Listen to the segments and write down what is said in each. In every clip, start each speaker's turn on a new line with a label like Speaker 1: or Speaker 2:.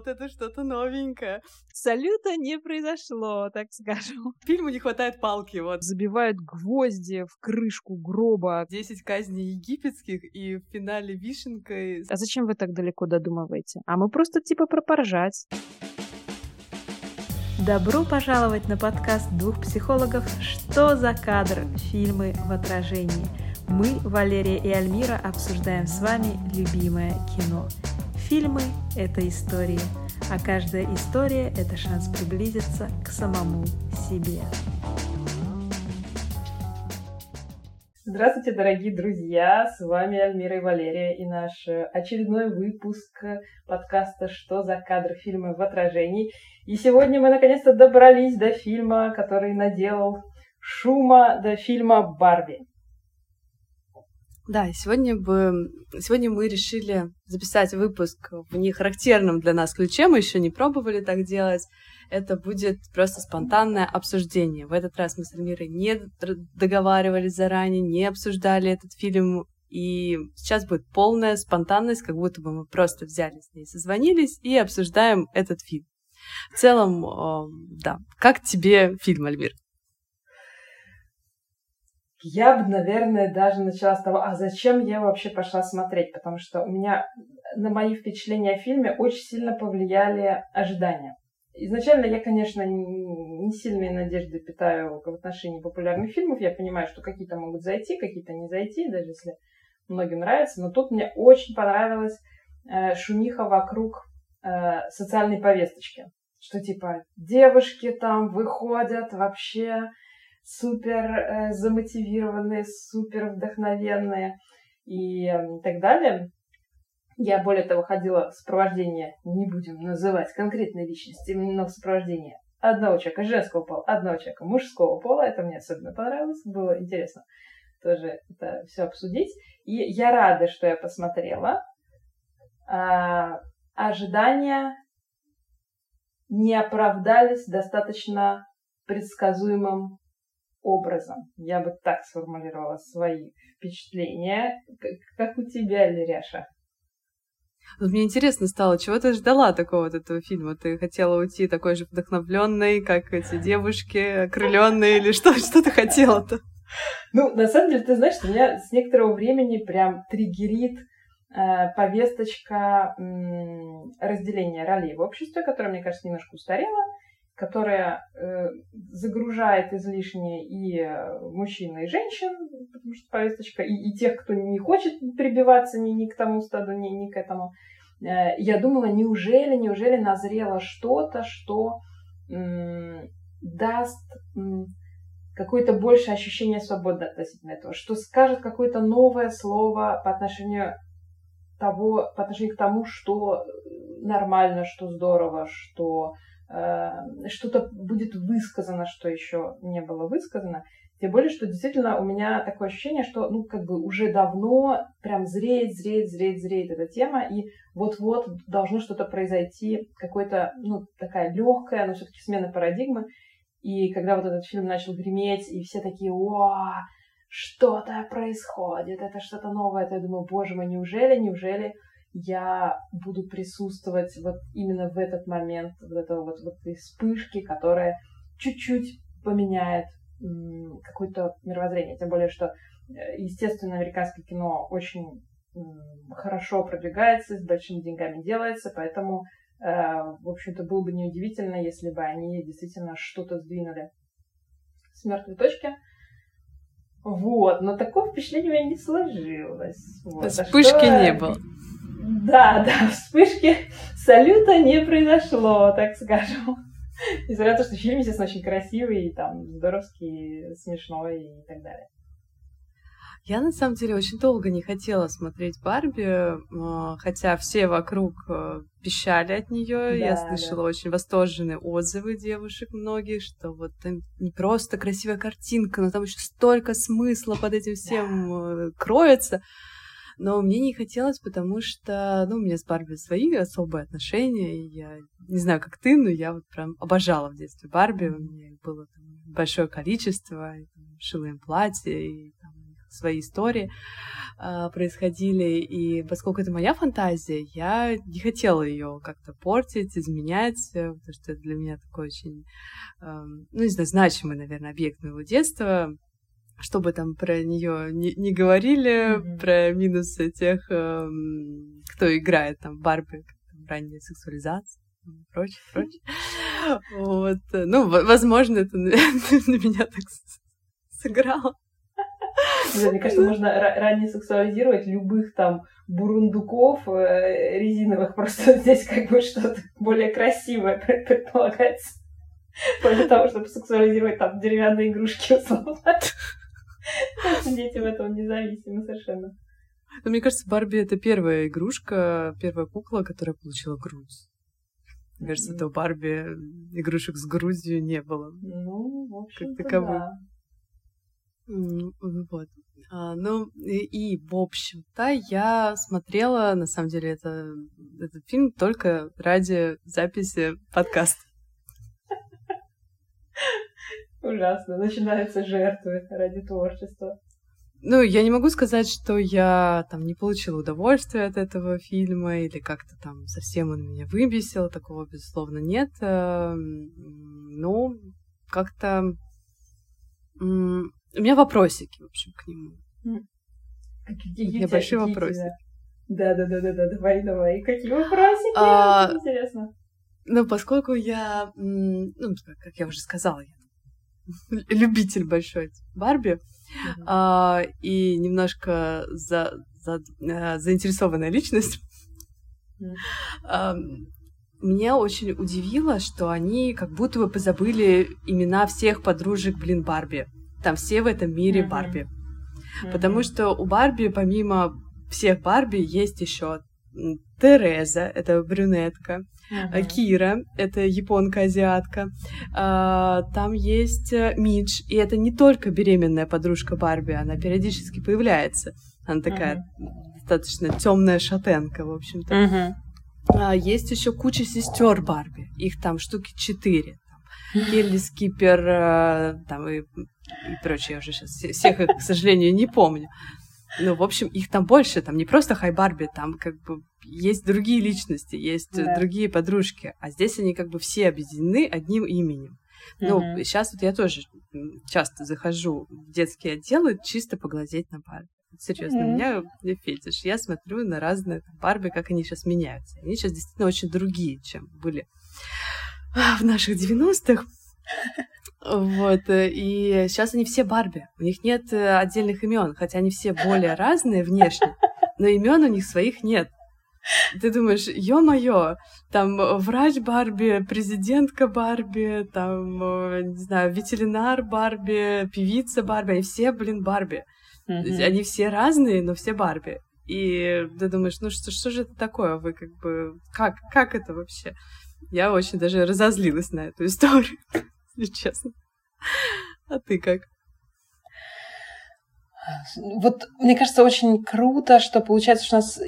Speaker 1: вот это что-то новенькое.
Speaker 2: Салюта не произошло, так скажем.
Speaker 1: Фильму не хватает палки, вот.
Speaker 2: Забивают гвозди в крышку гроба.
Speaker 1: Десять казней египетских и в финале вишенкой.
Speaker 2: А зачем вы так далеко додумываете? А мы просто типа пропоржать.
Speaker 3: Добро пожаловать на подкаст двух психологов «Что за кадр? Фильмы в отражении». Мы, Валерия и Альмира, обсуждаем с вами любимое кино. Фильмы – это истории, а каждая история – это шанс приблизиться к самому себе.
Speaker 1: Здравствуйте, дорогие друзья! С вами Альмира и Валерия и наш очередной выпуск подкаста «Что за кадр? Фильмы в отражении». И сегодня мы наконец-то добрались до фильма, который наделал шума, до фильма «Барби». Да, сегодня, бы, сегодня мы решили записать выпуск в нехарактерном для нас ключе. Мы еще не пробовали так делать. Это будет просто спонтанное обсуждение. В этот раз мы с Альмирой не договаривались заранее, не обсуждали этот фильм. И сейчас будет полная спонтанность, как будто бы мы просто взяли с ней, созвонились и обсуждаем этот фильм. В целом, да. Как тебе фильм, Альмир? Я бы, наверное, даже начала с того, а зачем я вообще пошла смотреть, потому что у меня на мои впечатления о фильме очень сильно повлияли ожидания. Изначально я, конечно, не сильные надежды питаю в отношении популярных фильмов. Я понимаю, что какие-то могут зайти, какие-то не зайти, даже если многим нравится. Но тут мне очень понравилась э, шумиха вокруг э, социальной повесточки. Что типа девушки там выходят вообще супер э, замотивированные, супер вдохновенные и так далее. Я, более того, ходила в сопровождение, не будем называть конкретные личности, именно в сопровождение одного человека женского пола, одного человека мужского пола. Это мне особенно понравилось, было интересно тоже это все обсудить. И я рада, что я посмотрела. А, ожидания не оправдались достаточно предсказуемым образом. Я бы так сформулировала свои впечатления. Как у тебя, Леряша? Вот мне интересно стало, чего ты ждала такого от этого фильма? Ты хотела уйти такой же вдохновленной, как эти девушки, окрыленные, или что, что ты хотела-то? Ну, на самом деле, ты знаешь, что меня с некоторого времени прям триггерит э, повесточка э, разделения ролей в обществе, которая, мне кажется, немножко устарела которая э, загружает излишне и э, мужчин, и женщин, потому что повесточка, и, и тех, кто не хочет прибиваться ни, ни к тому стаду, ни, ни к этому. Э, я думала, неужели, неужели назрело что-то, что м, даст м, какое-то большее ощущение свободы относительно этого, что скажет какое-то новое слово по отношению того, по отношению к тому, что нормально, что здорово, что Э, что-то будет высказано, что еще не было высказано. Тем более, что действительно у меня такое ощущение, что, ну, как бы уже давно прям зреет, зреет, зреет, зреет эта тема, и вот-вот должно что-то произойти, какой-то, ну, такая легкая, но все-таки смена парадигмы. И когда вот этот фильм начал греметь, и все такие, о, что-то происходит, это что-то новое, то я думаю, боже мой, неужели, неужели я буду присутствовать вот именно в этот момент, вот этого вот, вот этой вспышки, которая чуть-чуть поменяет какое-то мировоззрение. Тем более, что, э, естественно, американское кино очень хорошо продвигается, с большими деньгами делается, поэтому, э, в общем-то, было бы неудивительно, если бы они действительно что-то сдвинули с мертвой точки. Вот, но такого впечатления у меня не сложилось. Вот. А Вспышки а что... не было. Да, да, вспышки салюта не произошло, так скажем. Несмотря на то, что фильм, естественно, очень красивый, и там здоровский, смешной и так далее. Я, на самом деле, очень долго не хотела смотреть Барби, а, хотя все вокруг а, пищали от нее. Да, Я слышала да. очень восторженные отзывы девушек многих, что вот там не просто красивая картинка, но там еще столько смысла под этим всем да. кроется. Но мне не хотелось, потому что, ну, у меня с Барби свои особые отношения. И я не знаю, как ты, но я вот прям обожала в детстве Барби. У меня их было там, большое количество. И, там, шила им платье, и там,
Speaker 4: свои истории э, происходили, и поскольку это моя фантазия, я не хотела ее как-то портить, изменять, э, потому что это для меня такой очень, э, ну, не знаю, значимый, наверное, объект моего детства, чтобы там про нее не, не говорили, mm-hmm. про минусы тех, э, кто играет там Барби, ранняя сексуализация прочее, прочее. Вот. Ну, возможно, это на, меня так сыграло.
Speaker 1: Да, мне кажется, можно ранее сексуализировать любых там бурундуков э, резиновых, просто здесь как бы что-то более красивое предполагается. После того, чтобы сексуализировать там деревянные игрушки условно. Дети в этом независимы совершенно.
Speaker 4: Но ну, мне кажется, Барби это первая игрушка, первая кукла, которая получила грудь. Мне кажется, это у Барби игрушек с грудью не было.
Speaker 1: Ну, в общем как да.
Speaker 4: Вот. А, ну, и, и, в общем-то, я смотрела, на самом деле, это, этот фильм только ради записи подкаста.
Speaker 1: Ужасно. Начинаются жертвы ради творчества.
Speaker 4: Ну, я не могу сказать, что я там не получила удовольствия от этого фильма или как-то там совсем он меня выбесил, такого, безусловно, нет. Эм, но как-то у меня вопросики, в общем, к нему.
Speaker 1: Какие у меня большие вопросы. Да, да, да, да, да, давай, давай. Какие вопросики?
Speaker 4: А,
Speaker 1: Интересно.
Speaker 4: Ну, поскольку я, ну, как я уже сказала, я любитель большой Барби, mm-hmm. а, и немножко за, за, а, заинтересованная личность. Mm-hmm. А, меня очень удивило, что они как будто бы позабыли имена всех подружек, блин, Барби. Там все в этом мире mm-hmm. Барби. Mm-hmm. Потому что у Барби, помимо всех Барби, есть еще Тереза, это брюнетка, uh-huh. Кира, это японка-азиатка, а, там есть э, Мидж, и это не только беременная подружка Барби, она периодически появляется. Она такая uh-huh. достаточно темная шатенка, в общем-то.
Speaker 1: Uh-huh.
Speaker 4: А, есть еще куча сестер Барби, их там штуки четыре. Келли Скипер, э, там и, и прочее, я уже сейчас всех их, к сожалению, не помню. Ну, в общем, их там больше, там не просто Хай Барби, там как бы есть другие личности, есть да. другие подружки, а здесь они как бы все объединены одним именем. Ну, mm-hmm. сейчас вот я тоже часто захожу в детские отделы чисто поглазеть на Барби. Серьезно, mm-hmm. у меня фетиш. Я смотрю на разные там, Барби, как они сейчас меняются. Они сейчас действительно очень другие, чем были в наших 90-х. Вот, э, и сейчас они все Барби. У них нет э, отдельных имен, хотя они все более разные внешне, но имен у них своих нет. Ты думаешь, ё-моё, там врач Барби, президентка Барби, там, э, не знаю, ветеринар Барби, певица Барби, они все, блин, Барби. Mm-hmm. Они все разные, но все Барби. И ты думаешь, ну что, что же это такое? Вы как бы... Как, как это вообще? Я очень даже разозлилась на эту историю если честно. А ты как?
Speaker 1: Вот, мне кажется, очень круто, что получается, что у нас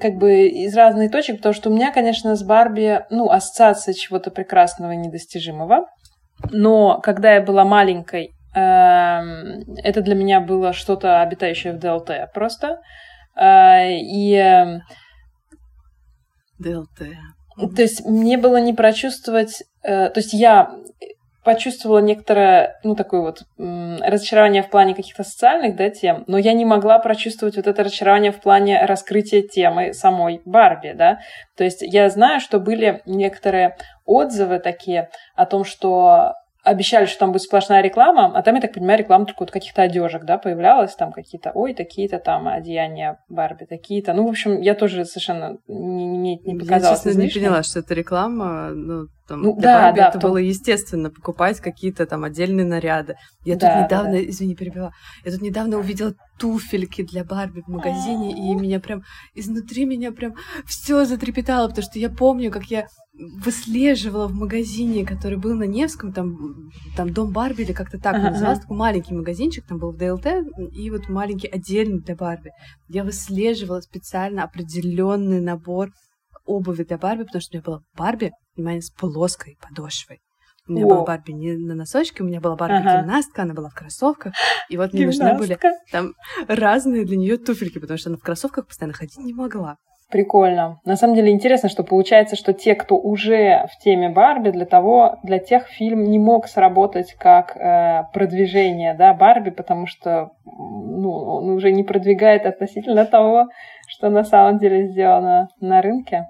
Speaker 1: как бы из разных точек, потому что у меня, конечно, с Барби, ну, ассоциация чего-то прекрасного и недостижимого. Но когда я была маленькой, эм, это для меня было что-то обитающее в ДЛТ просто. Э, и... Эм,
Speaker 4: ДЛТ.
Speaker 1: То есть мне было не прочувствовать... Э, то есть я почувствовала некоторое, ну, такое вот разочарование в плане каких-то социальных, да, тем, но я не могла прочувствовать вот это разочарование в плане раскрытия темы самой Барби, да. То есть я знаю, что были некоторые отзывы такие о том, что обещали, что там будет сплошная реклама, а там, я так понимаю, реклама только вот каких-то одежек, да, появлялась, там какие-то, ой, такие-то там одеяния Барби, такие-то. Ну, в общем, я тоже совершенно не, не, не показалась
Speaker 4: Я, честно, не поняла, что это реклама, ну, там, ну, для да, Барби да, это том... было естественно, покупать какие-то там отдельные наряды. Я да, тут недавно, да, извини, перебила, я тут недавно увидела туфельки для Барби в магазине, и меня прям, изнутри меня прям все затрепетало, потому что я помню, как я выслеживала в магазине, который был на Невском, там, там Дом Барби или как-то так uh-huh. назывался, такой маленький магазинчик, там был в ДЛТ, и вот маленький отдельный для Барби. Я выслеживала специально определенный набор обуви для Барби, потому что у меня была Барби, внимание, с плоской подошвой. У меня
Speaker 1: О.
Speaker 4: была Барби не на носочке, у меня была Барби
Speaker 1: Ага.
Speaker 4: гимнастка, она была в кроссовках. И вот мне нужны были там разные для нее туфельки, потому что она в кроссовках постоянно ходить не могла.
Speaker 1: Прикольно. На самом деле интересно, что получается, что те, кто уже в теме Барби, для того, для тех фильм не мог сработать как э, продвижение, да, Барби, потому что ну, он уже не продвигает относительно того, что на самом деле сделано на рынке.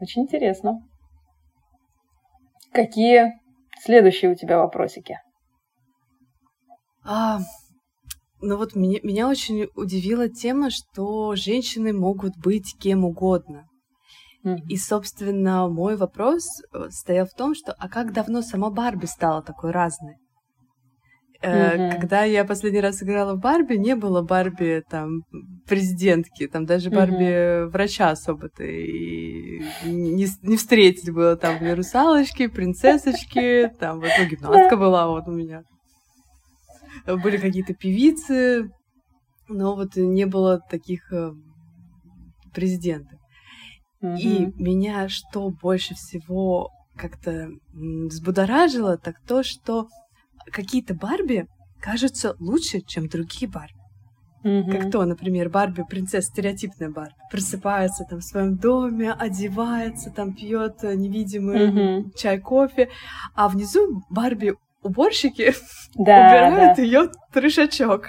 Speaker 1: Очень интересно. Какие следующие у тебя вопросики?
Speaker 4: А, ну вот меня, меня очень удивила тема, что женщины могут быть кем угодно. И, собственно, мой вопрос э, стоял в том, что а как давно сама Барби стала такой разной? Э,
Speaker 1: Мгм.
Speaker 4: Когда я последний раз играла в Барби, не было Барби там президентки, там даже. Барби врача особо-то и не, не встретить было. Там были русалочки, принцессочки, там вот ну, гимнастка была вот у меня. Были какие-то певицы, но вот не было таких э, президентов. И меня что больше всего как-то взбудоражило, так то, что какие-то Барби кажутся лучше, чем другие Барби.
Speaker 1: Мгм.
Speaker 4: Как то, например, Барби, принцесса, стереотипная Барби, просыпается там в своем доме, одевается, там пьет э, невидимый
Speaker 1: Мгм.
Speaker 4: чай, кофе, а внизу Барби уборщики
Speaker 1: Да,
Speaker 4: убирают
Speaker 1: да.
Speaker 4: ее трешачок.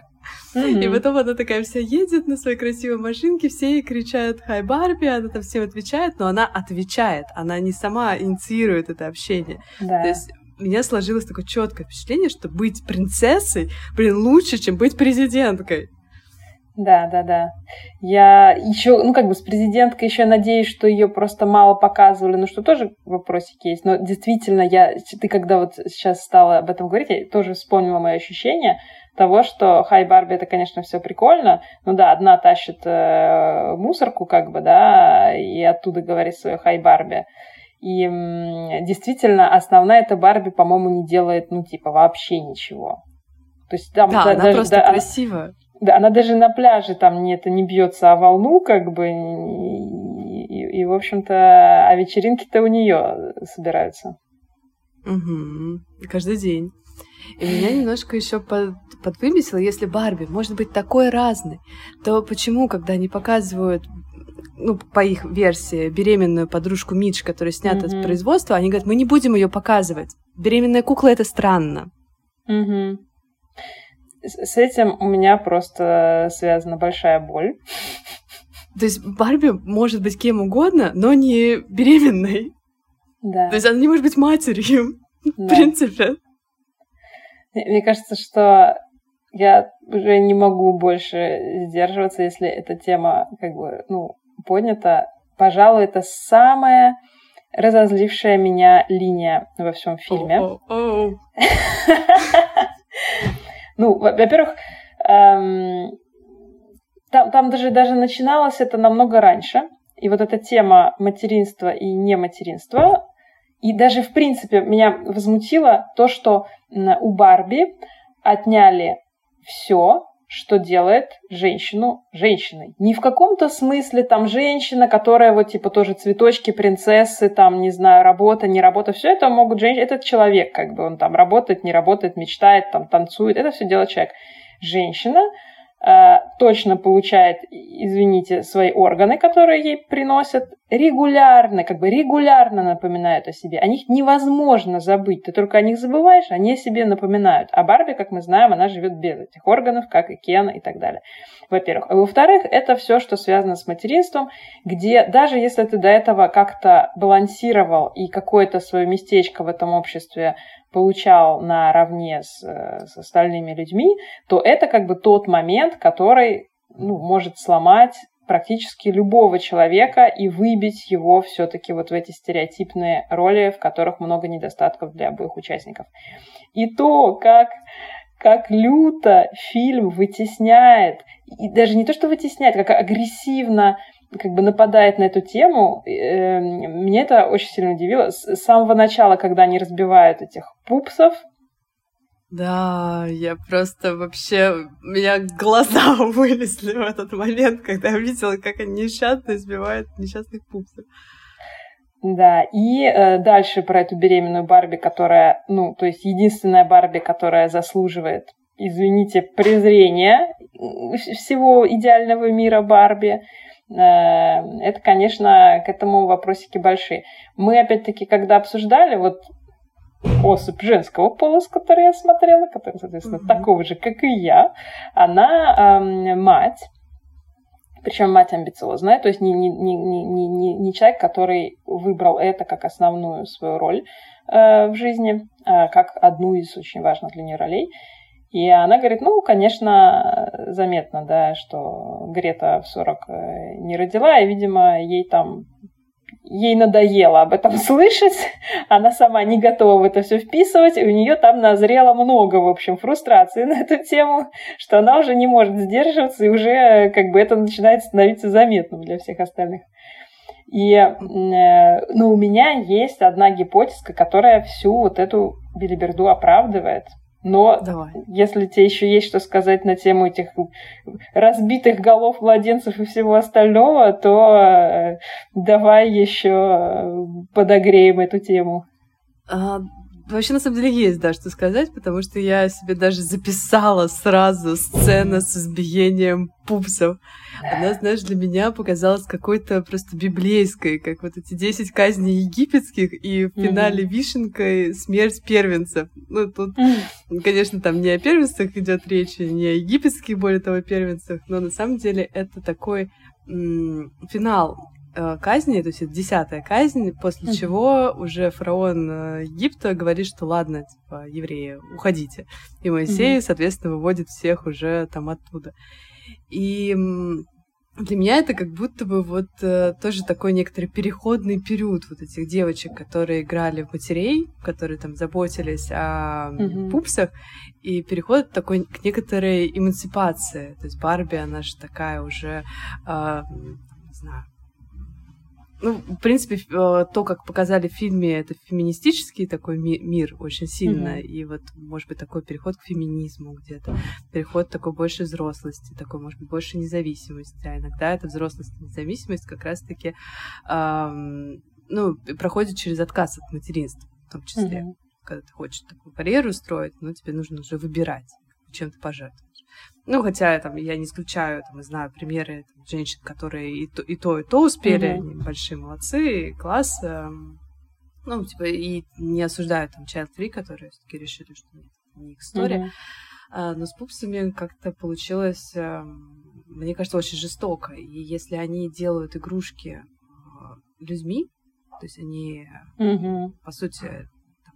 Speaker 4: И
Speaker 1: Мгм.
Speaker 4: потом она такая вся едет на своей красивой машинке, все ей кричат «Хай, Барби!», она там всем отвечает, но она отвечает, она не сама инициирует это общение.
Speaker 1: Да.
Speaker 4: То есть у меня сложилось такое четкое впечатление, что быть принцессой, блин, лучше, чем быть президенткой.
Speaker 1: Да, да, да. Я еще, ну как бы с президенткой еще надеюсь, что ее просто мало показывали, ну что тоже вопросики есть. Но действительно, я, ты когда вот сейчас стала об этом говорить, я тоже вспомнила мои ощущения того, что Хай Барби это, конечно, все прикольно. Ну да, одна тащит э, мусорку, как бы, да, и оттуда говорит свое Хай Барби. И действительно, основная эта Барби, по-моему, не делает, ну, типа, вообще ничего. То есть там
Speaker 4: Да,
Speaker 1: да-
Speaker 4: она
Speaker 1: даже-
Speaker 4: просто
Speaker 1: да, она-
Speaker 4: красивая.
Speaker 1: да, она даже на пляже там не, это не бьется о волну, как бы, и, и- и, в общем-то, а вечеринки-то у нее собираются.
Speaker 4: Мгм. Каждый день. И меня немножко еще под, подвыбесило, если Барби может быть такой разной, то почему, когда они показывают, ну, по их версии, беременную подружку Мидж, которая снята
Speaker 1: Мгм.
Speaker 4: с производства, они говорят, мы не будем ее показывать. Беременная кукла это странно.
Speaker 1: Мгм. С, этим у меня просто связана большая боль.
Speaker 4: То есть Барби может быть кем угодно, но не беременной.
Speaker 1: Да,
Speaker 4: То есть она не может быть матерью, в
Speaker 1: да.
Speaker 4: принципе.
Speaker 1: Мне мне кажется, что я уже не могу больше сдерживаться, если эта тема как бы, ну, поднята. Пожалуй, это самая разозлившая меня линия во всем фильме. Ну, во- во-первых, эм, там, там даже, даже начиналось это намного раньше. И вот эта тема материнства и нематеринства, и даже, в принципе, меня возмутило то, что у Барби отняли все, что делает женщину женщиной. Не в каком-то смысле там женщина, которая вот типа тоже цветочки, принцессы, там, не знаю, работа, не работа, все это могут женщины, этот человек, как бы он там работает, не работает, мечтает, там, танцует, это все делает человек. Женщина точно получает, извините, свои органы, которые ей приносят, регулярно, как бы регулярно напоминают о себе. О них невозможно забыть. Ты только о них забываешь, они о себе напоминают. А Барби, как мы знаем, она живет без этих органов, как и Кен и так далее. Во-первых. А во-вторых, это все, что связано с материнством, где даже если ты до этого как-то балансировал и какое-то свое местечко в этом обществе получал наравне с, э, с остальными людьми, то это как бы тот момент, который ну, может сломать практически любого человека и выбить его все-таки вот в эти стереотипные роли, в которых много недостатков для обоих участников. И то, как, как люто фильм вытесняет, и даже не то, что вытесняет, как агрессивно как бы нападает на эту тему, мне это очень сильно удивило. С самого начала, когда они разбивают этих пупсов,
Speaker 4: Да, я просто вообще... У меня глаза вылезли в этот момент, когда я видела, как они несчастно избивают несчастных пупсов.
Speaker 1: Да, и э, дальше про эту беременную Барби, которая, ну, то есть единственная Барби, которая заслуживает, извините, презрения всего идеального мира Барби. Э, это, конечно, к этому вопросики большие. Мы, опять-таки, когда обсуждали, вот особь женского пола, с которой я смотрела, которая, соответственно, mm-hmm. такого же, как и я, она э, мать причем мать амбициозная, то есть не, не, не, не, не, не человек, который выбрал это как основную свою роль э, в жизни, э, как одну из очень важных для нее ролей. И она говорит, ну, конечно, заметно, да, что Грета в 40 э, не родила, и, видимо, ей там ей надоело об этом слышать, она сама не готова в это все вписывать, и у нее там назрело много, в общем, фрустрации на эту тему, что она уже не может сдерживаться, и уже как бы это начинает становиться заметным для всех остальных. И ну, у меня есть одна гипотеза, которая всю вот эту билиберду оправдывает – но Давай. если тебе еще есть что сказать на тему этих разбитых голов младенцев и всего остального, то э, давай еще э, подогреем эту тему.
Speaker 4: А, Вообще, на самом деле, есть, да, что сказать, потому что я себе даже записала сразу сцена с избиением пупсов. Она, знаешь, для меня показалась какой-то просто библейской, как вот эти 10 казней египетских, и в финале mm-hmm. вишенкой смерть первенцев. Ну, тут, mm-hmm. конечно, там не о первенцах идет речь, не о египетских, более того, первенцах, но на самом деле это такой финал казни, то есть это десятая казнь, после mm-hmm. чего уже фараон э, Египта говорит, что ладно, типа, евреи, уходите. И Моисей, mm-hmm. соответственно, выводит всех уже там оттуда. И для меня это как будто бы вот э, тоже такой некоторый переходный период вот этих девочек, которые играли в матерей, которые там заботились о mm-hmm. пупсах, и переход такой к некоторой эмансипации. То есть Барби, она же такая уже, э, не знаю, ну, в принципе, э, то, как показали в фильме, это феминистический такой ми- мир очень сильно. Mm-hmm. И вот, может быть, такой переход к феминизму где-то. Переход такой больше взрослости, такой, может быть, больше независимости. А иногда эта взрослость и независимость как раз-таки эм, ну, проходит через отказ от материнства, в том числе. Mm-hmm. Когда ты хочешь такую карьеру строить, но тебе нужно уже выбирать, чем ты пожертвовать. Ну, хотя там я не исключаю, там, знаю примеры там, женщин, которые и то, и то, и то успели, mm-hmm. они большие молодцы, класс. Э, ну, типа, и не осуждаю там Child Free, которые все-таки решили, что нет, не их история. Mm-hmm. А, но с пупсами как-то получилось, э, мне кажется, очень жестоко. И если они делают игрушки э, людьми, то есть они, mm-hmm. по сути, там,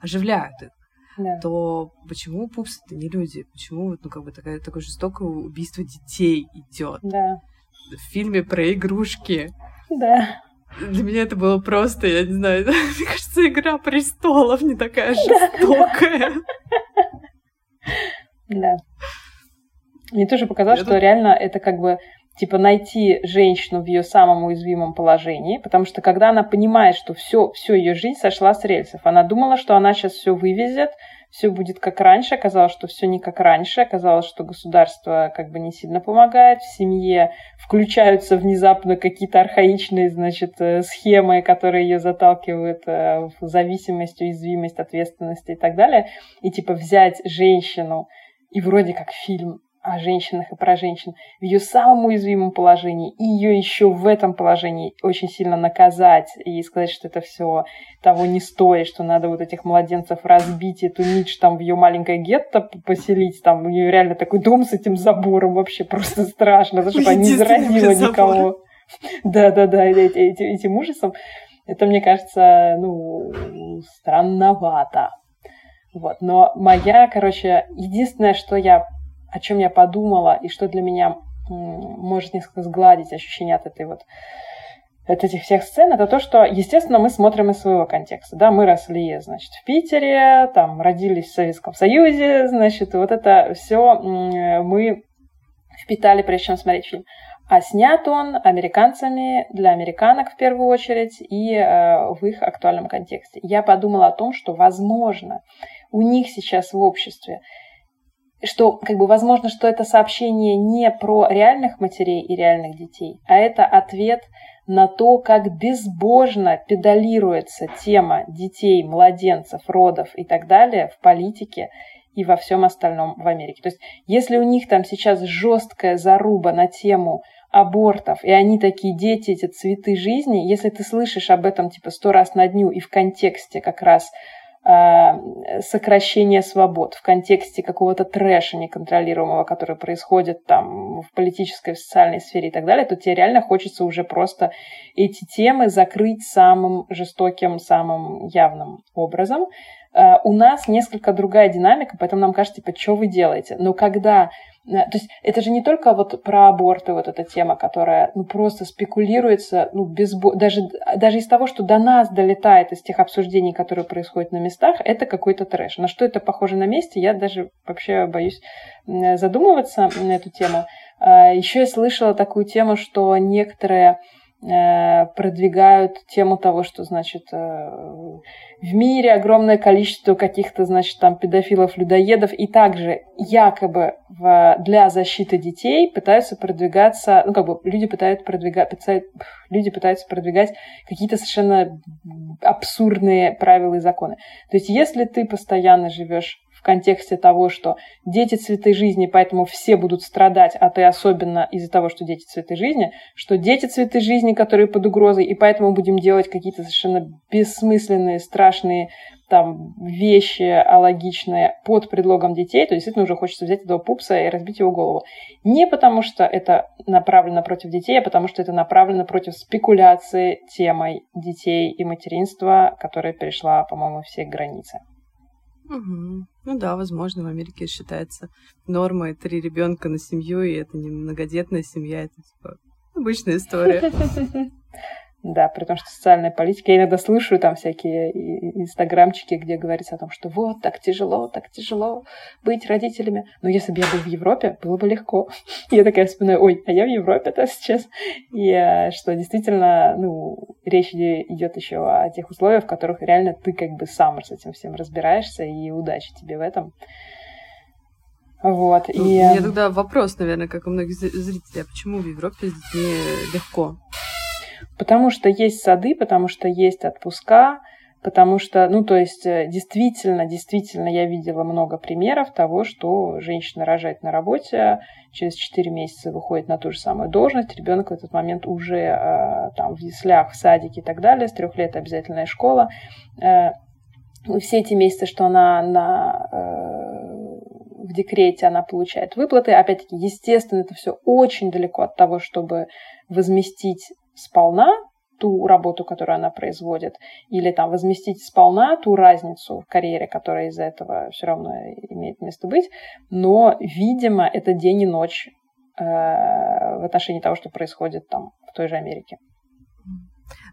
Speaker 4: оживляют их, да. то почему пупсы это не люди? Почему ну, как бы такое, такое жестокое убийство детей идет?
Speaker 1: Да.
Speaker 4: В фильме про игрушки.
Speaker 1: Да.
Speaker 4: Для меня это было просто, я не знаю, мне кажется, игра престолов не такая жестокая.
Speaker 1: Да. Мне тоже показалось, что реально это как бы типа найти женщину в ее самом уязвимом положении, потому что когда она понимает, что все, все ее жизнь сошла с рельсов, она думала, что она сейчас все вывезет, все будет как раньше, оказалось, что все не как раньше, оказалось, что государство как бы не сильно помогает, в семье включаются внезапно какие-то архаичные, значит, э, схемы, которые ее заталкивают э, в зависимость, уязвимость, ответственность и так далее, и типа взять женщину и вроде как фильм о женщинах и про женщин в ее самом уязвимом положении, и ее еще в этом положении очень сильно наказать и сказать, что это все того не стоит, что надо вот этих младенцев разбить, эту нич там в ее маленькое гетто поселить, там у нее реально такой дом с этим забором, вообще просто страшно, чтобы она не заразила никого. Да-да-да, этим, этим ужасом. Это, мне кажется, ну, странновато. Вот. Но моя, короче, единственное, что я о чем я подумала и что для меня может несколько сгладить ощущение от этой вот от этих всех сцен, это то, что, естественно, мы смотрим из своего контекста. Да, мы росли, значит, в Питере, там, родились в Советском Союзе, значит, вот это все мы впитали, прежде чем смотреть фильм. А снят он американцами для американок в первую очередь и э, в их актуальном контексте. Я подумала о том, что, возможно, у них сейчас в обществе что, как бы, возможно, что это сообщение не про реальных матерей и реальных детей, а это ответ на то, как безбожно педалируется тема детей, младенцев, родов и так далее в политике и во всем остальном в Америке. То есть, если у них там сейчас жесткая заруба на тему абортов, и они такие дети, эти цветы жизни, если ты слышишь об этом типа сто раз на дню и в контексте как раз э, сокращения свобод, в контексте какого-то трэша неконтролируемого, который происходит там в политической, в социальной сфере и так далее, то тебе реально хочется уже просто эти темы закрыть самым жестоким, самым явным образом. Э, у нас несколько другая динамика, поэтому нам кажется, типа, что вы делаете? Но когда то есть это же не только вот про аборты вот эта тема, которая ну, просто спекулируется, ну, без, даже, даже из того, что до нас долетает из тех обсуждений, которые происходят на местах, это какой-то трэш. На что это похоже на месте, я даже вообще боюсь задумываться на эту тему. А, Еще я слышала такую тему, что некоторые Э, продвигают тему того, что, значит, э, в мире огромное количество каких-то, значит, там педофилов-людоедов, и также якобы в, для защиты детей пытаются продвигаться, ну, как бы люди пытаются продвигать, люди пытаются продвигать какие-то совершенно абсурдные правила и законы. То есть, если ты постоянно живешь в контексте того, что дети цветы жизни, поэтому все будут страдать, а ты особенно из-за того, что дети цветы жизни, что дети цветы жизни, которые под угрозой, и поэтому будем делать какие-то совершенно бессмысленные, страшные там вещи алогичные под предлогом детей, то действительно уже хочется взять этого пупса и разбить его голову. Не потому, что это направлено против детей, а потому, что это направлено против спекуляции темой детей и материнства, которая перешла, по-моему, все границы.
Speaker 4: Угу. Ну да, возможно, в Америке считается нормой три ребенка на семью, и это не многодетная семья, это типа обычная история.
Speaker 1: Да, при том, что социальная политика, я иногда слышу там всякие инстаграмчики, где говорится о том, что вот, так тяжело, так тяжело быть родителями. Но если бы я был в Европе, было бы легко. Я такая вспоминаю, ой, а я в Европе-то сейчас. И э, что действительно, ну, речь идет еще о тех условиях, в которых реально ты как бы сам с этим всем разбираешься, и удачи тебе в этом. Вот,
Speaker 4: и... У меня тогда вопрос, наверное, как у многих зрителей, а почему в Европе с детьми легко?
Speaker 1: Потому что есть сады, потому что есть отпуска, потому что, ну, то есть, э, действительно, действительно, я видела много примеров того, что женщина рожает на работе, через 4 месяца выходит на ту же самую должность, ребенок в этот момент уже э, там в яслях, в садике и так далее, с трех лет обязательная школа. Э, все эти месяцы, что она на, в декрете, она получает выплаты. Опять-таки, естественно, это все очень далеко от того, чтобы возместить сполна ту работу, которую она производит, или там возместить сполна ту разницу в карьере, которая из-за этого все равно имеет место быть, но, видимо, это день и ночь э, в отношении того, что происходит там в той же Америке.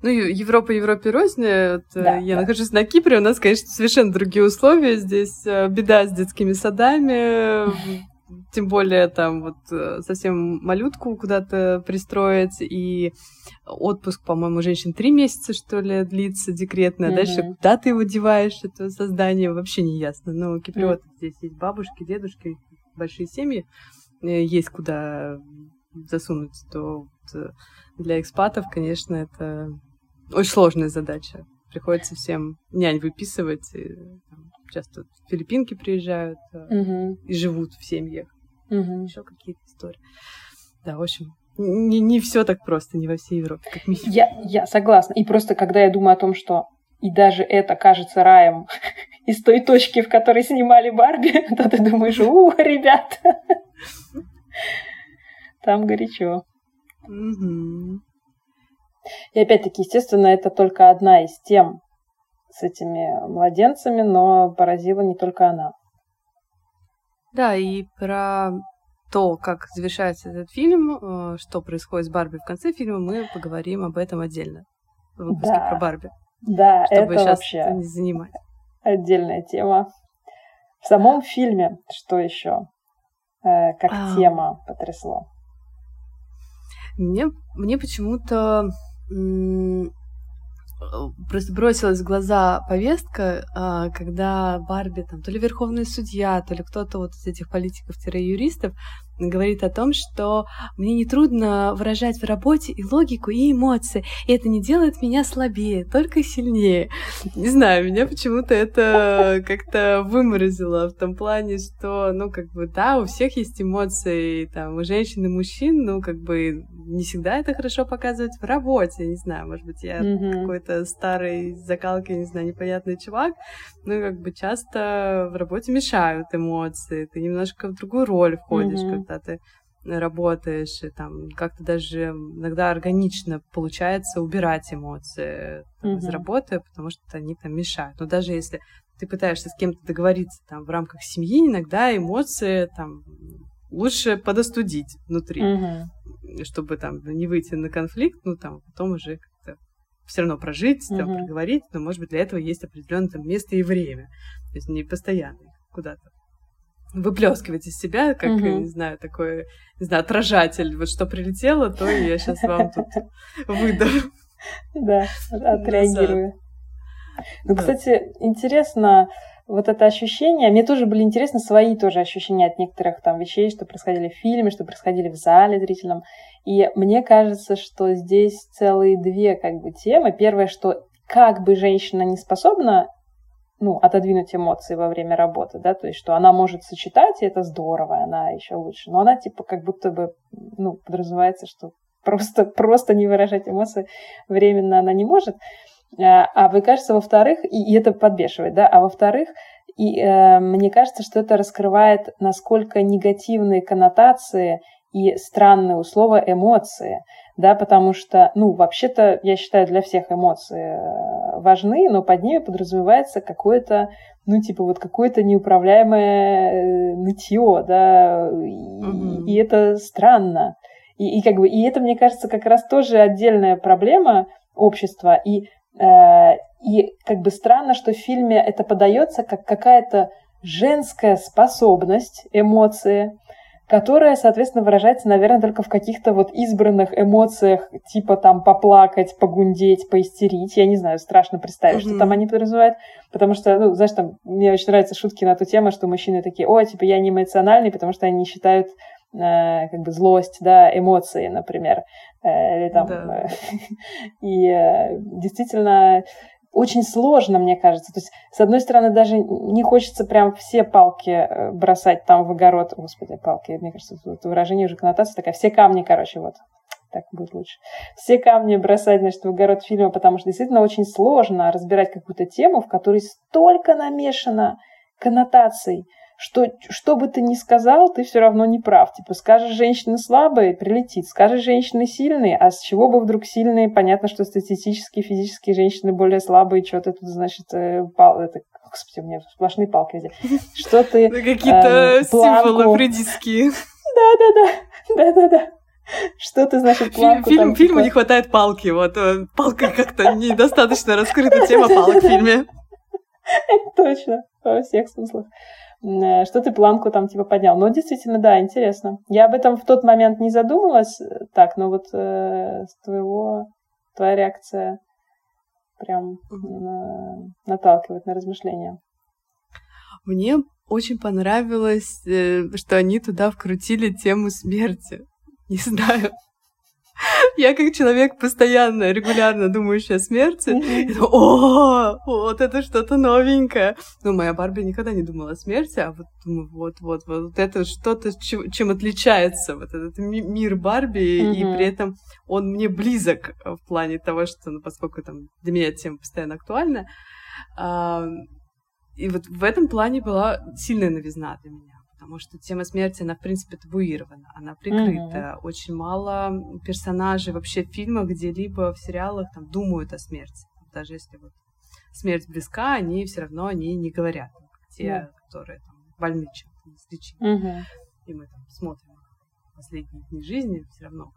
Speaker 4: Ну, Европа Европе рознь. Вот, э, да, я да. нахожусь на Кипре, у нас, конечно, совершенно другие условия. Здесь э, беда с детскими садами, тем более там вот э, совсем малютку куда-то пристроить, и отпуск, по-моему, женщин три месяца, что ли, длится декретный, а mm-hmm. дальше куда ты его деваешь, это создание, вообще не ясно. Но киприоты mm-hmm. здесь есть бабушки, дедушки, большие семьи, э, есть куда засунуть, то вот э, для экспатов, конечно, это очень сложная задача. Приходится всем нянь выписывать, и, там, часто филиппинки приезжают угу. и живут в семьях. Угу. Еще какие-то истории. Да, в общем, не, не все так просто, не во всей Европе, как.
Speaker 1: Я, я согласна. И просто когда я думаю о том, что и даже это кажется раем из той точки, в которой снимали Барби, то ты думаешь, у, ребят, там горячо. И опять-таки, естественно, это только одна из тем, с этими младенцами, но поразила не только она.
Speaker 4: Да, и про то, как завершается этот фильм, э, что происходит с Барби в конце фильма, мы поговорим об этом отдельно в выпуске да. про Барби.
Speaker 1: Да,
Speaker 4: чтобы
Speaker 1: это
Speaker 4: сейчас
Speaker 1: вообще
Speaker 4: не занимать.
Speaker 1: Отдельная тема. В самом фильме что еще? Э, как а... тема потрясло?
Speaker 4: Мне, мне почему-то просто бросилась в глаза повестка, а, когда Барби, там, то ли верховный судья, то ли кто-то вот из этих политиков-юристов говорит о том, что мне нетрудно выражать в работе и логику, и эмоции, и это не делает меня слабее, только сильнее. Не знаю, меня почему-то это как-то выморозило в том плане, что, ну, как бы, да, у всех есть эмоции, там, у женщин и мужчин, ну, как бы, не всегда это хорошо показывать в работе, не знаю, может быть, я mm-hmm. какой-то старый закалки, не знаю, непонятный чувак, ну, как бы часто в работе мешают эмоции, ты немножко в другую роль входишь, mm-hmm. Когда ты работаешь, и там как-то даже иногда органично получается убирать эмоции там, mm-hmm. из работы, потому что они там мешают. Но даже если ты пытаешься с кем-то договориться там в рамках семьи, иногда эмоции там лучше подостудить внутри, mm-hmm. чтобы там не выйти на конфликт, ну там потом уже как-то все равно прожить, mm-hmm. там, проговорить, но, может быть, для этого есть определенное там место и время, то есть не постоянно куда-то выплескивать из себя, как, mm-hmm. не знаю, такой, не знаю, отражатель. Вот что прилетело, то я сейчас вам тут выдам.
Speaker 1: Да, отреагирую. Ну, кстати, интересно, вот это ощущение, мне тоже были интересны свои тоже ощущения от некоторых там вещей, что происходили в фильме, что происходили в зале зрительном. И мне кажется, что здесь целые две как бы темы. Первое, что как бы женщина не способна ну, отодвинуть эмоции во время работы, да, то есть, что она может сочетать, и это здорово, она еще лучше, но она, типа, как будто бы, ну, подразумевается, что просто, просто не выражать эмоции временно она не может. А, а вы, кажется, во-вторых, и, и это подбешивает, да, а во-вторых, и э, мне кажется, что это раскрывает, насколько негативные коннотации и странные условия эмоции, да, потому что, ну, вообще-то, я считаю, для всех эмоции э, важны, но под ними подразумевается какое-то, ну, типа, вот какое-то неуправляемое э, нытье, да, и, mm-hmm. и это странно. И, и как бы, и это, мне кажется, как раз тоже отдельная проблема общества, и, э, и как бы странно, что в фильме это подается как какая-то женская способность, эмоции, которая, соответственно, выражается, наверное, только в каких-то вот избранных эмоциях, типа там поплакать, погундеть, поистерить. Я не знаю, страшно представить, mm-hmm. что там они подразумевают. Потому что, ну, знаешь, там, мне очень нравятся шутки на эту тему, что мужчины такие, о, типа, я не эмоциональный, потому что они считают э, как бы злость, да, эмоции, например. Э, или там... Да. Э, и э, действительно очень сложно, мне кажется. То есть, с одной стороны, даже не хочется прям все палки э, бросать там в огород. Господи, палки, мне кажется, это выражение уже коннотация такая. Все камни, короче, вот. Так будет лучше. Все камни бросать, значит, в огород фильма, потому что действительно очень сложно разбирать какую-то тему, в которой столько намешано коннотаций, что, что бы ты ни сказал, ты все равно не прав. Типа, скажешь, женщины слабые, прилетит. Скажешь, женщины сильные, а с чего бы вдруг сильные? Понятно, что статистически, физически женщины более слабые. Что ты тут, значит, э, пал... это, господи, у меня сплошные палки здесь. Что ты...
Speaker 4: Какие-то э, символы фридистские.
Speaker 1: Да-да-да, да-да-да. Что ты, значит, планку
Speaker 4: Фильм, там, фильму типа... не хватает палки, вот. Э, палка как-то недостаточно раскрыта тема палок в фильме.
Speaker 1: Это точно, во всех смыслах. Э, что ты планку там типа поднял. Ну, действительно, да, интересно. Я об этом в тот момент не задумалась э, так, но вот э, с твоего, твоя реакция прям на, наталкивает на размышления.
Speaker 4: Мне очень понравилось, э, что они туда вкрутили тему смерти. Не знаю. Я как человек постоянно, регулярно думающий о смерти, о, вот это что-то новенькое. Ну, моя Барби никогда не думала о смерти, а вот думаю, вот, вот, вот это что-то, чем отличается вот этот мир Барби, и при этом он мне близок в плане того, что, ну, поскольку там для меня тема постоянно актуальна, и вот в этом плане была сильная новизна для меня потому что тема смерти, она, в принципе, табуирована, она прикрыта. Mm-hmm. Очень мало персонажей вообще в фильмах где-либо в сериалах там думают о смерти. Даже если вот смерть близка, они все равно они не говорят, те, yeah. которые там, больны чем-то неизлечимо. Mm-hmm. И мы там смотрим последние дни жизни, все равно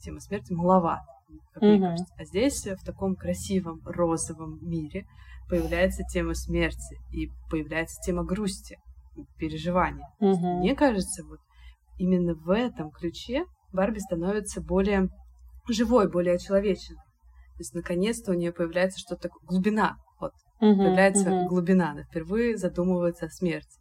Speaker 4: тема смерти маловато, как mm-hmm. мне кажется. А здесь в таком красивом розовом мире появляется тема смерти и появляется тема грусти переживания. Угу. Мне кажется, вот именно в этом ключе Барби становится более живой, более человечной. То есть, наконец-то у нее появляется что-то глубина. Вот, угу, появляется угу. глубина. Она впервые задумывается о смерти.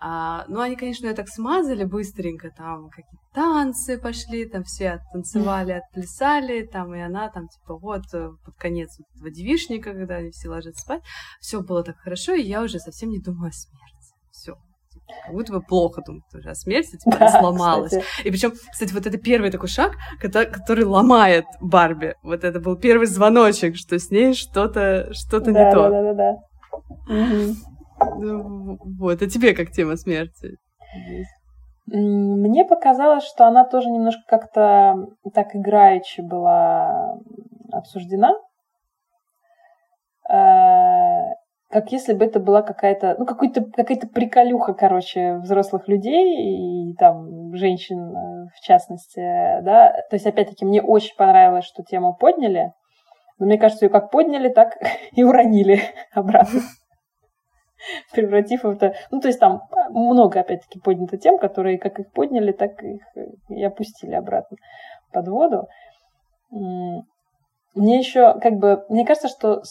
Speaker 4: А, ну, они, конечно, ее так смазали быстренько, там какие-то танцы пошли, там все танцевали, отплясали, там, и она там, типа, вот, э, под конец этого девишника, когда они все ложатся спать, все было так хорошо, и я уже совсем не думаю о смерти. Как будто бы плохо думаю уже о смерти, типа, она сломалась. Кстати. И причем, кстати, вот это первый такой шаг, который ломает Барби. Вот это был первый звоночек, что с ней что-то что
Speaker 1: да,
Speaker 4: не то.
Speaker 1: Да, да, да, да. Угу.
Speaker 4: Вот, а тебе как тема смерти?
Speaker 1: Мне показалось, что она тоже немножко как-то так играючи была обсуждена. Как если бы это была какая-то, ну, какой-то, какая-то приколюха, короче, взрослых людей и там женщин э, в частности, да. То есть, опять-таки, мне очень понравилось, что тему подняли, но мне кажется, ее как подняли, так и уронили обратно. превратив это... Ну, то есть там много, опять-таки, поднято тем, которые как их подняли, так их и опустили обратно под воду. Мне еще, как бы, мне кажется, что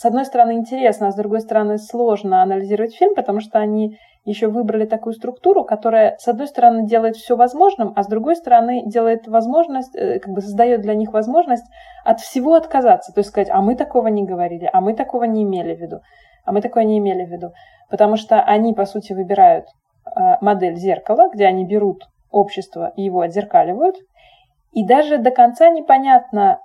Speaker 1: с одной стороны интересно, а с другой стороны сложно анализировать фильм, потому что они еще выбрали такую структуру, которая, с одной стороны, делает все возможным, а с другой стороны, делает возможность, э, как бы создает для них возможность от всего отказаться. То есть сказать, а мы такого не говорили, а мы такого не имели в виду. А мы такое не имели в виду. Потому что они, по сути, выбирают э, модель зеркала, где они берут общество и его отзеркаливают. И даже до конца непонятно,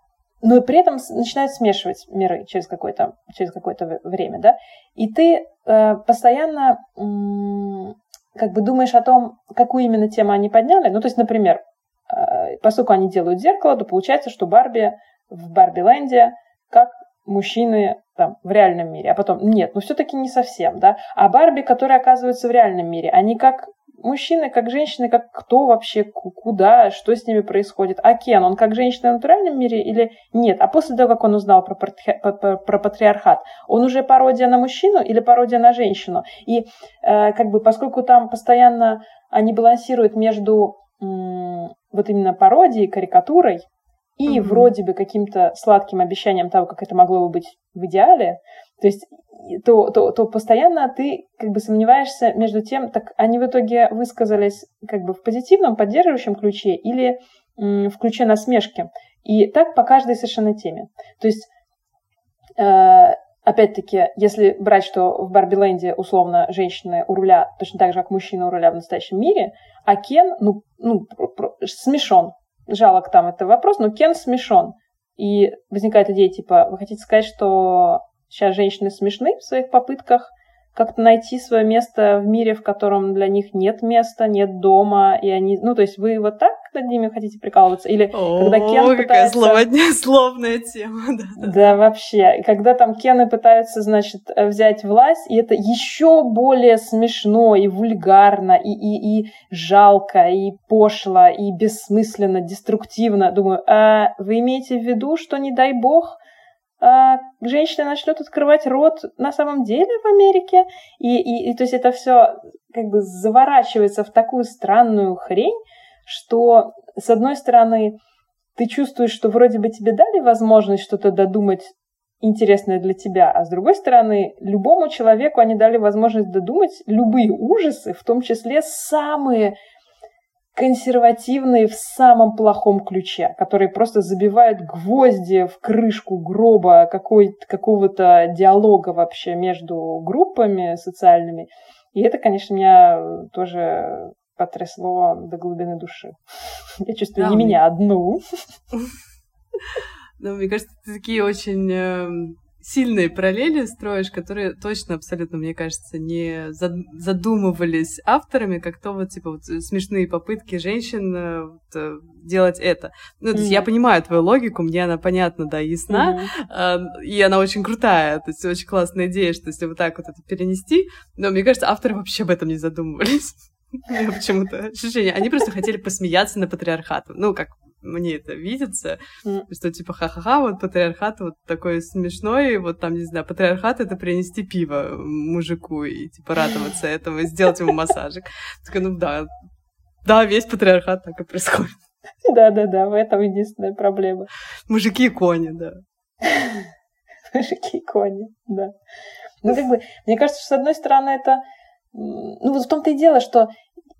Speaker 1: но при этом начинают смешивать миры через какое-то, через какое-то время, да, и ты э, постоянно м- как бы думаешь о том, какую именно тему они подняли. Ну, то есть, например, э, поскольку они делают зеркало, то получается, что Барби в Барби-ленде как мужчины там, в реальном мире, а потом, нет, ну все-таки не совсем, да, а Барби, которые оказываются в реальном мире, они как мужчины, как женщины, как кто вообще, куда, что с ними происходит. А Кен, он как женщина в натуральном мире или нет? А после того, как он узнал про, про, про патриархат, он уже пародия на мужчину или пародия на женщину? И э, как бы поскольку там постоянно они балансируют между э, вот именно пародией, карикатурой, и mm-hmm. вроде бы каким-то сладким обещанием того, как это могло бы быть в идеале, то есть то, то, то постоянно ты как бы сомневаешься между тем, так они в итоге высказались как бы в позитивном, поддерживающем ключе или м, в ключе насмешки. И так по каждой совершенно теме. То есть э, опять-таки, если брать, что в Барби-ленде условно женщины у руля точно так же, как мужчины у руля в настоящем мире, а Кен, ну, ну смешон жалок там это вопрос, но Кен смешон. И возникает идея, типа, вы хотите сказать, что сейчас женщины смешны в своих попытках как-то найти свое место в мире, в котором для них нет места, нет дома, и они, ну, то есть вы вот так над ними хотите прикалываться? Или
Speaker 4: О, когда Кен какая пытается... словодня, словная тема, да,
Speaker 1: да. Да, вообще. Когда там Кены пытаются, значит, взять власть, и это еще более смешно и вульгарно, и, и, и жалко, и пошло, и бессмысленно, деструктивно. Думаю, а вы имеете в виду, что, не дай бог, а, женщина начнет открывать рот на самом деле в Америке, и, и, и то есть это все как бы заворачивается в такую странную хрень, что с одной стороны ты чувствуешь, что вроде бы тебе дали возможность что-то додумать интересное для тебя, а с другой стороны, любому человеку они дали возможность додумать любые ужасы, в том числе самые консервативные в самом плохом ключе, которые просто забивают гвозди в крышку гроба какого-то диалога вообще между группами социальными. И это, конечно, меня тоже потрясло до глубины души. Я чувствую да, не меня одну.
Speaker 4: Ну, мне кажется, ты такие очень эм, сильные параллели строишь, которые точно абсолютно, мне кажется, не задумывались авторами, как то вот, типа, вот смешные попытки женщин э, вот, э, делать это. Ну, то есть mm-hmm. я понимаю твою логику, мне она понятна, да, ясна, mm-hmm. и она очень крутая, то есть очень классная идея, что если вот так вот это перенести, но мне кажется, авторы вообще об этом не задумывались. Почему-то ощущение. Они просто хотели посмеяться на патриархат. Ну, как мне это видится, mm. что типа ха-ха-ха, вот патриархат вот такой смешной, вот там, не знаю, патриархат это принести пиво мужику и типа радоваться этому, сделать ему массажик. Так, ну да, да, весь патриархат так и происходит.
Speaker 1: Да-да-да, в этом единственная проблема.
Speaker 4: Мужики и кони, да.
Speaker 1: Мужики и кони, да. Ну, как бы, мне кажется, что, с одной стороны, это ну вот в том-то и дело, что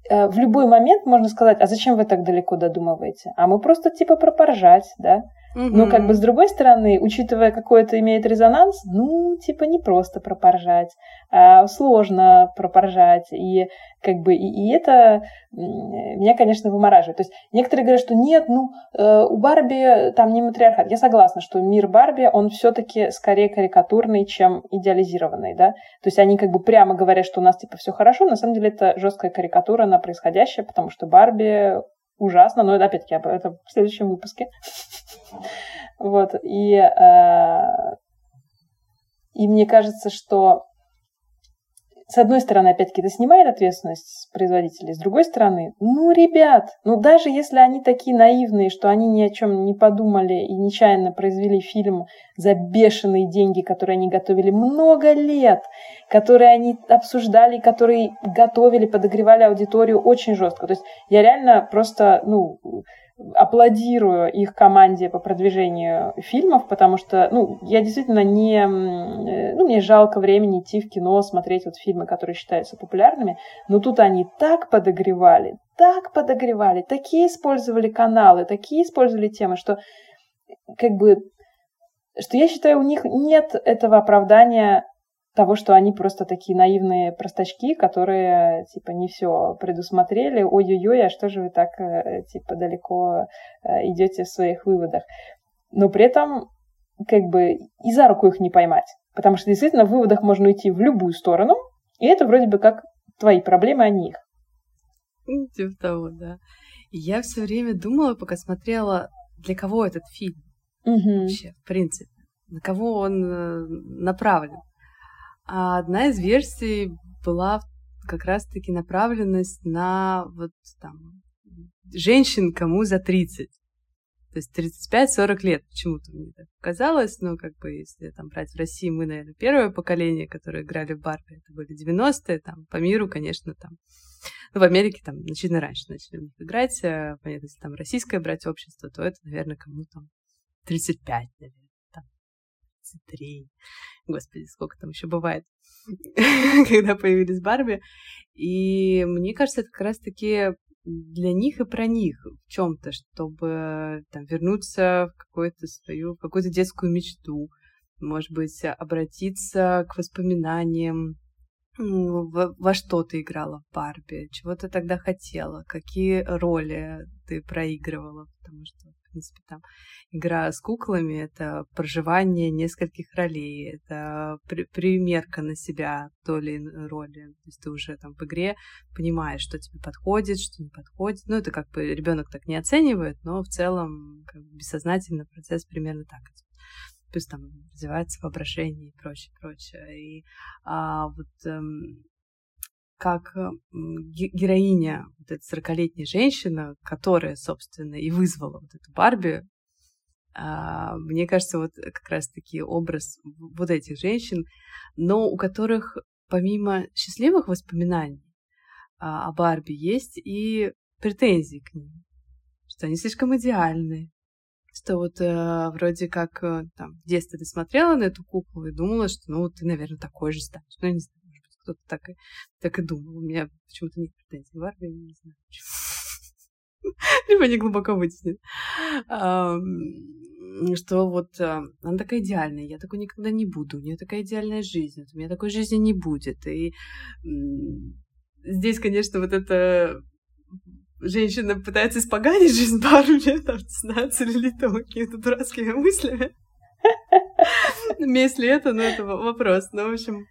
Speaker 1: в любой момент можно сказать, а зачем вы так далеко додумываете? А мы просто типа пропоржать, да? Угу. Ну, как бы с другой стороны, учитывая, какой это имеет резонанс, ну, типа не просто пропоржать, а сложно пропоржать. И как бы и, и это меня, конечно, вымораживает. То есть некоторые говорят, что нет, ну, э, у Барби там не матриархат. Я согласна, что мир Барби, он все-таки скорее карикатурный, чем идеализированный, да. То есть они как бы прямо говорят, что у нас типа все хорошо, на самом деле это жесткая карикатура на происходящее, потому что Барби ужасно, но это опять-таки это в следующем выпуске. Вот, и, э, и мне кажется, что с одной стороны, опять-таки, это снимает ответственность с производителей, с другой стороны, ну, ребят, ну, даже если они такие наивные, что они ни о чем не подумали и нечаянно произвели фильм за бешеные деньги, которые они готовили много лет, которые они обсуждали, которые готовили, подогревали аудиторию очень жестко. То есть я реально просто, ну, аплодирую их команде по продвижению фильмов, потому что, ну, я действительно не... Э, ну, мне жалко времени идти в кино, смотреть вот фильмы, которые считаются популярными, но тут они так подогревали, так подогревали, такие использовали каналы, такие использовали темы, что как бы что я считаю, у них нет этого оправдания того, что они просто такие наивные простачки, которые, типа, не все предусмотрели. Ой-ой-ой, а что же вы так, э, типа, далеко э, идете в своих выводах? Но при этом, как бы, и за руку их не поймать. Потому что, действительно, в выводах можно уйти в любую сторону, и это вроде бы как твои проблемы, а не их.
Speaker 4: Типа того, да. И я все время думала, пока смотрела, для кого этот фильм угу. вообще, в принципе, на кого он э, направлен. А одна из версий была как раз-таки направленность на вот там женщин, кому за 30. То есть 35-40 лет почему-то мне так казалось, но как бы если там брать в России, мы, наверное, первое поколение, которое играли в Барби, это были 90-е, там по миру, конечно, там ну, в Америке там значительно раньше начали играть. А, понятно, если там российское брать общество, то это, наверное, кому там 35, наверное, там 33 господи, сколько там еще бывает, когда появились Барби. И мне кажется, это как раз-таки для них и про них в чем-то, чтобы там, вернуться в какую-то свою, какую-то детскую мечту, может быть, обратиться к воспоминаниям, во, во что ты играла в Барби, чего ты тогда хотела, какие роли ты проигрывала, потому что принципе, там игра с куклами — это проживание нескольких ролей, это при примерка на себя или иной роли. То есть ты уже там в игре понимаешь, что тебе подходит, что не подходит. Ну, это как бы ребенок так не оценивает, но в целом как бы бессознательно процесс примерно так плюс там развивается воображение и прочее, прочее. И а, вот эм, как героиня, вот эта 40-летняя женщина, которая, собственно, и вызвала вот эту Барби, а, мне кажется, вот как раз-таки образ вот этих женщин, но у которых помимо счастливых воспоминаний а, о Барби есть и претензии к ним, что они слишком идеальны, что вот э, вроде как э, там в детстве ты смотрела на эту куклу и думала, что ну ты, наверное, такой же станешь. Ну, не знаю, кто-то так так и думал. У меня почему-то нет претензий в армии, не знаю почему. Либо не глубоко вытеснит. Что вот а, она такая идеальная, я такой никогда не буду, у нее такая идеальная жизнь, у меня такой жизни не будет. И здесь, конечно, вот эта женщина пытается испоганить жизнь Барби, там, не знаю, целлюлитом, какими-то дурацкими мыслями. Месть ли это, ну, это вопрос. Ну, в общем,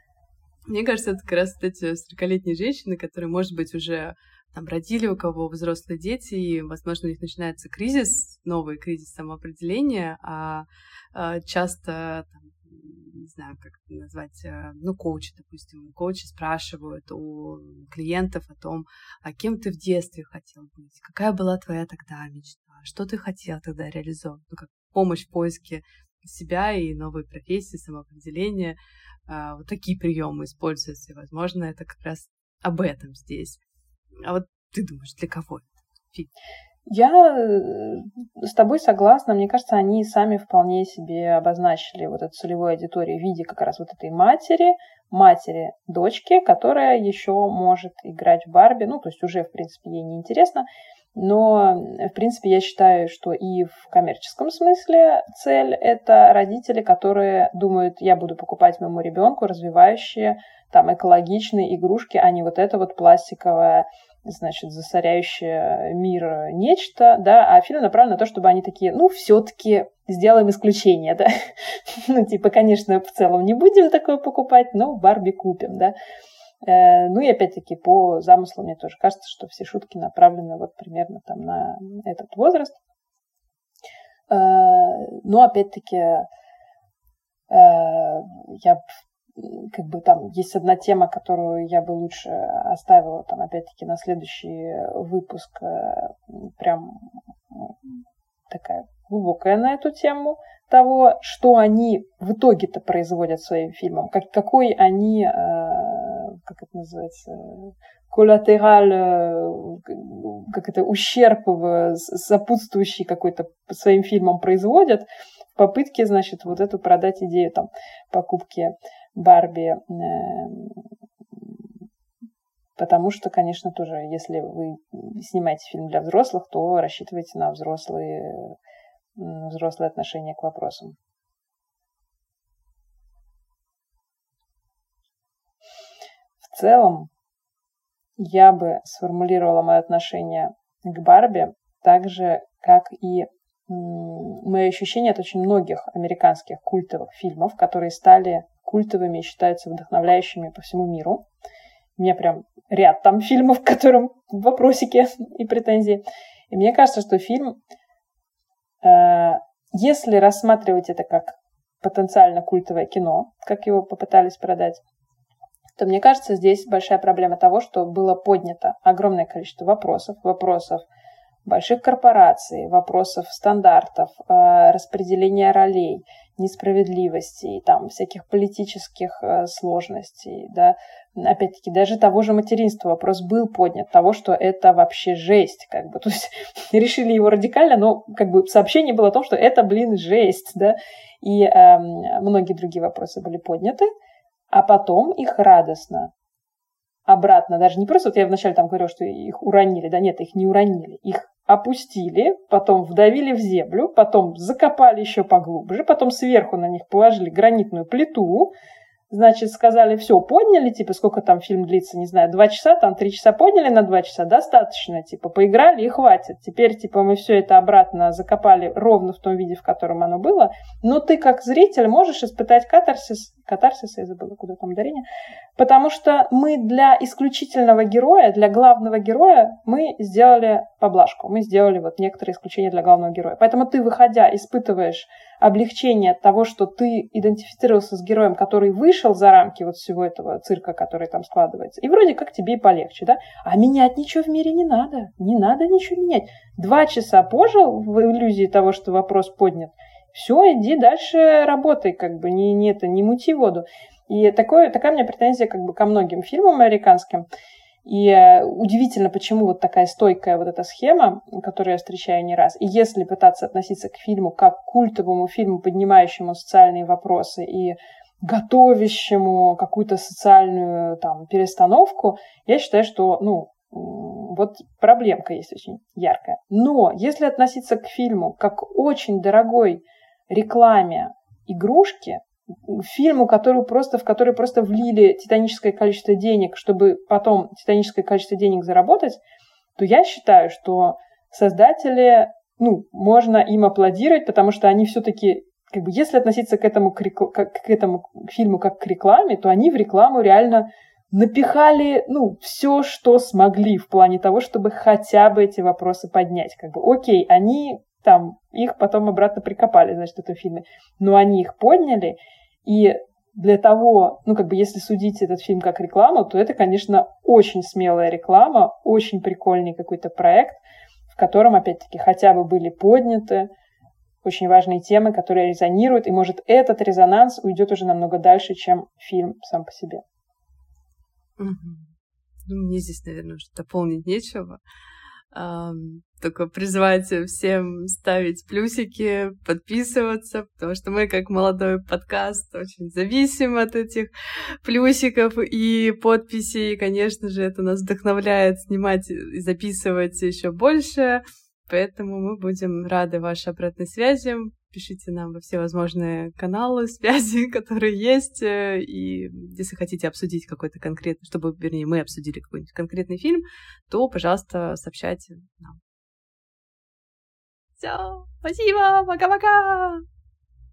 Speaker 4: мне кажется, это как раз эти 40-летние женщины, которые, может быть, уже там родили, у кого взрослые дети, и, возможно, у них начинается кризис, новый кризис самоопределения, а, а часто там, не знаю, как это назвать, э, ну, коучи, допустим. Коучи спрашивают у клиентов о том, а кем ты в детстве хотел быть, какая была твоя тогда мечта, что ты хотел тогда реализовать, ну, как помощь в поиске себя и новой профессии, самоопределения. А, вот такие приемы используются, и, возможно, это как раз об этом здесь. А вот ты думаешь, для кого это фильм?
Speaker 1: Я э, с тобой согласна. Мне кажется, они сами вполне себе обозначили вот эту целевую аудиторию в виде как раз вот этой матери, матери дочки, которая еще может играть в Барби. Ну, то есть уже, в принципе, ей не интересно. Но, в принципе, я считаю, что и в коммерческом смысле цель — это родители, которые думают, я буду покупать моему ребенку развивающие там экологичные игрушки, а не вот это вот пластиковое значит, засоряющее мир нечто, да, а фильм направлен на то, чтобы они такие, ну, все-таки сделаем исключение, да. ну, типа, конечно, в целом не будем такое покупать, но Барби купим, да. Э, ну и опять-таки по замыслу мне тоже кажется, что все шутки направлены вот примерно там на этот возраст. Э, но опять-таки э, я как бы там есть одна тема, которую я бы лучше оставила там опять-таки на следующий выпуск, прям такая глубокая на эту тему того, что они в итоге-то производят своим фильмом, как, какой они как это называется, коллатераль, э, как это, ущерб сопутствующий какой-то своим фильмам производят, в попытке, значит, вот эту продать идею там покупки Барби. Э, потому что, конечно, тоже, если вы снимаете фильм для взрослых, то рассчитывайте на взрослые, взрослые отношения к вопросам. В целом, я бы сформулировала мое отношение к Барби так же, как и мои ощущения от очень многих американских культовых фильмов, которые стали культовыми и считаются вдохновляющими по всему миру. У меня прям ряд там фильмов, к которым вопросики и претензии. И мне кажется, что фильм, э, если рассматривать это как потенциально культовое кино, как его попытались продать, то мне кажется, здесь большая проблема того, что было поднято огромное количество вопросов, вопросов больших корпораций, вопросов стандартов, э, распределения ролей, несправедливостей, там, всяких политических э, сложностей, да, опять-таки, даже того же материнства вопрос был поднят, того, что это вообще жесть, как бы, то есть решили его радикально, но как бы сообщение было о том, что это, блин, жесть, да, и э, многие другие вопросы были подняты, а потом их радостно. Обратно, даже не просто, вот я вначале там говорила, что их уронили, да нет, их не уронили, их опустили, потом вдавили в землю, потом закопали еще поглубже, потом сверху на них положили гранитную плиту, значит, сказали, все, подняли, типа, сколько там фильм длится, не знаю, два часа, там три часа подняли на два часа, достаточно, типа, поиграли и хватит. Теперь, типа, мы все это обратно закопали ровно в том виде, в котором оно было, но ты, как зритель, можешь испытать катарсис, катарсис, я забыла, куда там ударение, потому что мы для исключительного героя, для главного героя, мы сделали поблажку, мы сделали вот некоторые исключения для главного героя. Поэтому ты, выходя, испытываешь облегчение от того, что ты идентифицировался с героем, который вышел за рамки вот всего этого цирка, который там складывается. И вроде как тебе и полегче, да? А менять ничего в мире не надо. Не надо ничего менять. Два часа пожил в иллюзии того, что вопрос поднят. Все, иди дальше работай, как бы не, не это, не мути воду. И такое, такая у меня претензия как бы ко многим фильмам американским. И э, удивительно, почему вот такая стойкая вот эта схема, которую я встречаю не раз. И если пытаться относиться к фильму как к культовому фильму, поднимающему социальные вопросы и готовящему какую-то социальную там перестановку, я считаю, что, ну, вот проблемка есть очень яркая. Но если относиться к фильму как очень дорогой рекламе игрушки, фильму, которую просто, в который просто влили титаническое количество денег, чтобы потом титаническое количество денег заработать, то я считаю, что создатели, ну, можно им аплодировать, потому что они все-таки, как бы, если относиться к этому, к, к, этому фильму как к рекламе, то они в рекламу реально напихали, ну, все, что смогли в плане того, чтобы хотя бы эти вопросы поднять. Как бы, окей, они там их потом обратно прикопали, значит, в этом фильме. Но они их подняли, и для того, ну, как бы, если судить этот фильм как рекламу, то это, конечно, очень смелая реклама, очень прикольный какой-то проект, в котором, опять-таки, хотя бы были подняты очень важные темы, которые резонируют, и, может, этот резонанс уйдет уже намного дальше, чем фильм сам по себе.
Speaker 4: Ну, мне здесь, наверное, уже дополнить нечего. только призвать всем ставить плюсики, подписываться, потому что мы, как молодой подкаст, очень зависим от этих плюсиков и подписей. И, конечно же, это нас вдохновляет снимать и записывать еще больше. Поэтому мы будем рады вашей обратной связи. Пишите нам во все возможные каналы связи, которые есть. Э, и если хотите обсудить какой-то конкретный, чтобы, вернее, мы обсудили какой-нибудь конкретный фильм, то, пожалуйста, сообщайте нам. Все, спасибо, пока-пока!